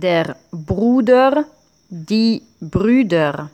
der Bruder, die Brüder.